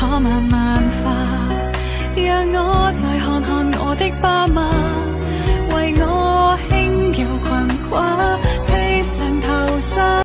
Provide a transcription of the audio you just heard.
可慢慢化让我再看看我的爸妈。